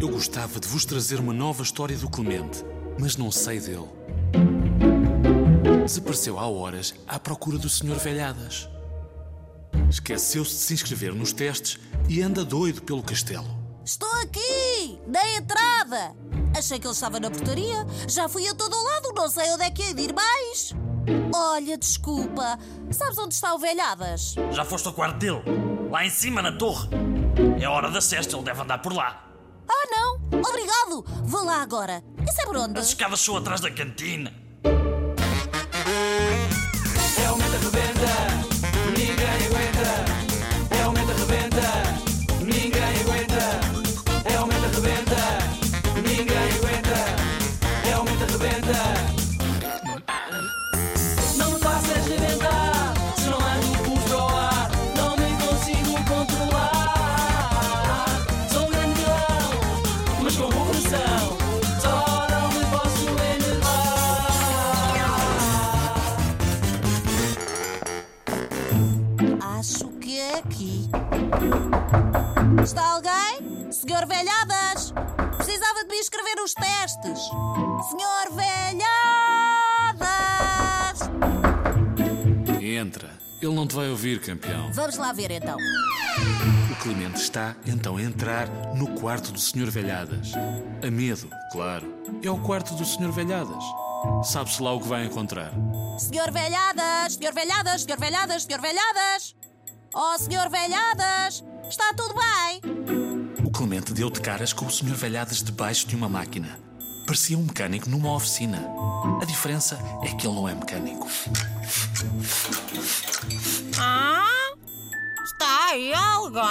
Eu gostava de vos trazer uma nova história do Clemente, mas não sei dele. Desapareceu há horas à procura do Sr. Velhadas. Esqueceu-se de se inscrever nos testes e anda doido pelo castelo. Estou aqui! Dei entrada! Achei que ele estava na portaria. Já fui a todo lado, não sei onde é que hei de ir mais. Olha, desculpa. Sabes onde está o Velhadas? Já foste ao quarto dele? Lá em cima, na torre. É hora da cesta, ele deve andar por lá. Ah, não! Obrigado! Vou lá agora. Isso é por onde? As escadas são atrás da cantina. Que é aqui. Está alguém? Senhor Velhadas! Precisava de me inscrever nos testes. Senhor Velhadas! Entra. Ele não te vai ouvir, campeão. Vamos lá ver então. O Clemente está então a entrar no quarto do Sr. Velhadas. A medo, claro. É o quarto do Sr. Velhadas. Sabe-se lá o que vai encontrar. Senhor Velhadas! Senhor Velhadas! Senhor Velhadas! Senhor Velhadas! Oh, Senhor Velhadas! Está tudo bem? O Clemente deu de caras com o Sr. Velhadas debaixo de uma máquina. Parecia um mecânico numa oficina. A diferença é que ele não é mecânico. Ah? Está aí alguém?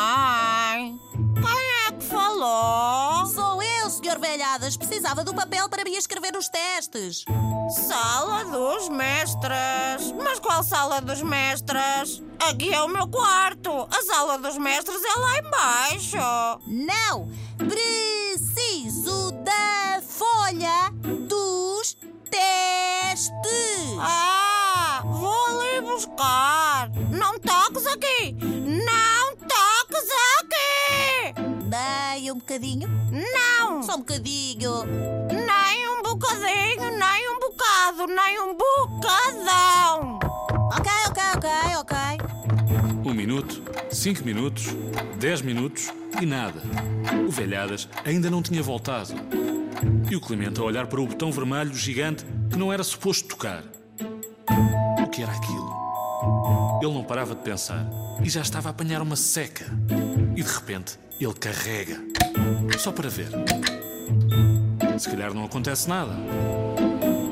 Precisava do papel para me inscrever nos testes. Sala dos mestres. Mas qual sala dos mestres? Aqui é o meu quarto. A sala dos mestres é lá embaixo. Não! Preciso da folha dos testes! Ah, vou ali buscar. Não toques aqui. Não bocadinho. Não. Só um bocadinho. Nem um bocadinho, nem um bocado, nem um bocadão. Ok, ok, ok, ok. Um minuto, cinco minutos, dez minutos e nada. O Velhadas ainda não tinha voltado. E o Clemente a olhar para o botão vermelho gigante que não era suposto tocar. O que era aquilo? Ele não parava de pensar e já estava a apanhar uma seca. E de repente ele carrega. Só para ver. Se calhar não acontece nada.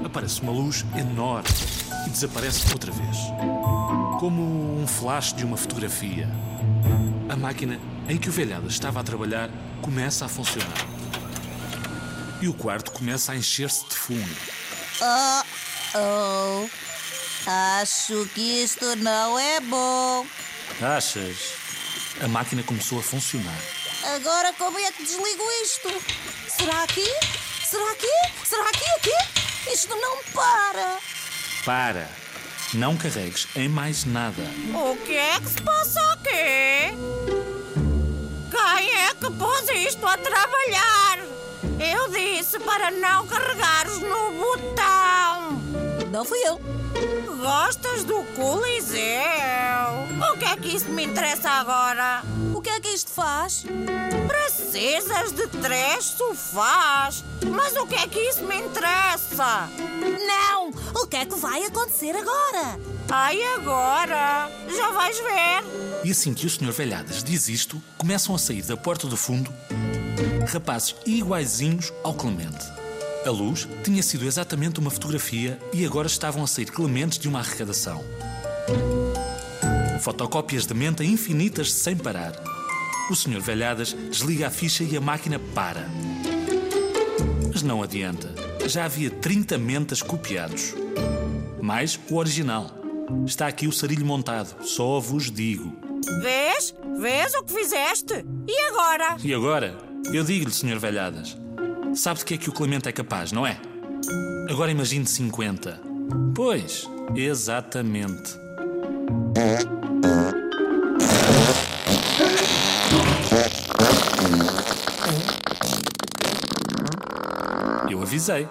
Aparece uma luz enorme e desaparece outra vez. Como um flash de uma fotografia. A máquina em que o Velhadas estava a trabalhar começa a funcionar. E o quarto começa a encher-se de fumo. Oh, oh. Acho que isto não é bom. Achas? A máquina começou a funcionar. Agora como é que desligo isto? Será aqui? Será aqui? Será aqui? Aqui? Isto não para. Para! Não carregues em mais nada. O que é que se passa aqui? Quem é que pôs isto a trabalhar? Eu disse para não carregares no botão. Não fui eu. Gostas do Coliseu? O que é que isso me interessa agora? O que é que isto faz? Precisas de três sofás. Mas o que é que isso me interessa? Não! O que é que vai acontecer agora? Ai, agora? Já vais ver. E assim que o Sr. Velhadas diz isto, começam a sair da porta do fundo rapazes iguaizinhos ao Clemente. A luz tinha sido exatamente uma fotografia e agora estavam a sair Clementes de uma arrecadação. Fotocópias de menta infinitas sem parar. O Sr. Velhadas desliga a ficha e a máquina para. Mas não adianta. Já havia 30 mentas copiados. Mais o original. Está aqui o sarilho montado, só vos digo. Vês? Vês o que fizeste? E agora? E agora, eu digo-lhe, Sr. Velhadas, Sabe de que é que o Clemente é capaz, não é? Agora imagine 50. Pois, exatamente. Eu avisei.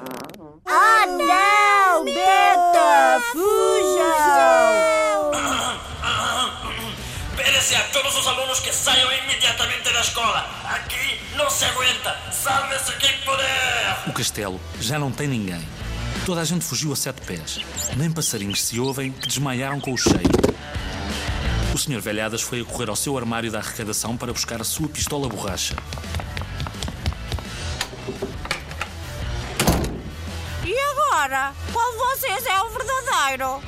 Pérese a todos os alunos que saiam imediatamente da escola. Aqui não se aguenta. Salve-se quem puder. O castelo já não tem ninguém. Toda a gente fugiu a sete pés. Nem passarinhos se ouvem que desmaiaram com o cheiro. O Sr. Velhadas foi a correr ao seu armário da arrecadação para buscar a sua pistola borracha. E agora? Qual de vocês é o verdadeiro?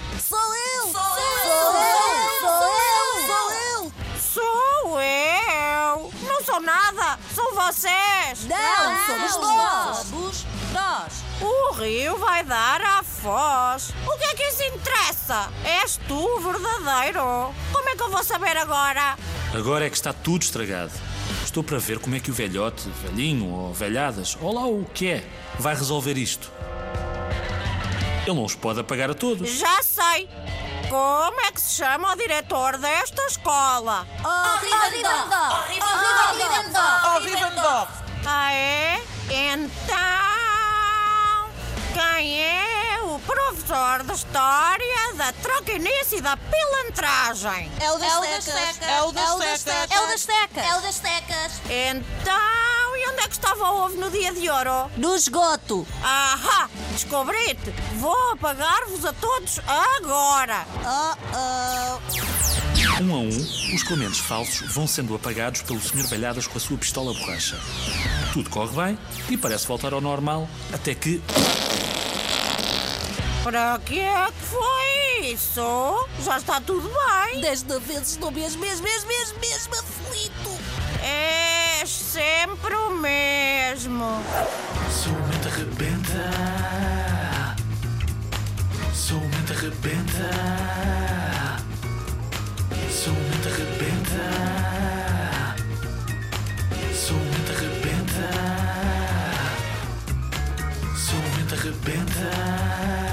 Vocês! Não, somos nós! Somos nós! O rio vai dar à foz. O que é que isso interessa? És tu o verdadeiro. Como é que eu vou saber agora? Agora é que está tudo estragado. Estou para ver como é que o velhote, velhinho ou velhadas, ou lá o que é, vai resolver isto. Ele não os pode apagar a todos. Já sei. Como é que se chama o diretor desta escola? Oh, Rivendó! Oh, Rivendó! Oh, Rivendó! Ah, é? Então. Quem é o professor de História da Troquinice e da Pilantragem? É o das tecas! É o das tecas. É o das tecas! É o das tecas! Então, é que estava o ovo no dia de ouro? No esgoto! Ahá! Descobri-te! Vou apagar-vos a todos agora! Oh, oh! Um a um, os clementes falsos vão sendo apagados pelo Sr. Velhadas com a sua pistola borracha. Tudo corre bem e parece voltar ao normal, até que. Para que é que foi isso? Já está tudo bem? Dez de vezes estou mesmo, mesmo, mesmo, mesmo, mesmo aflito! És sempre o mesmo. Sou uma mente arrebenta. Sou uma mente arrebenta. Sou uma arrebenta. Sou uma arrebenta. Sou uma arrebenta.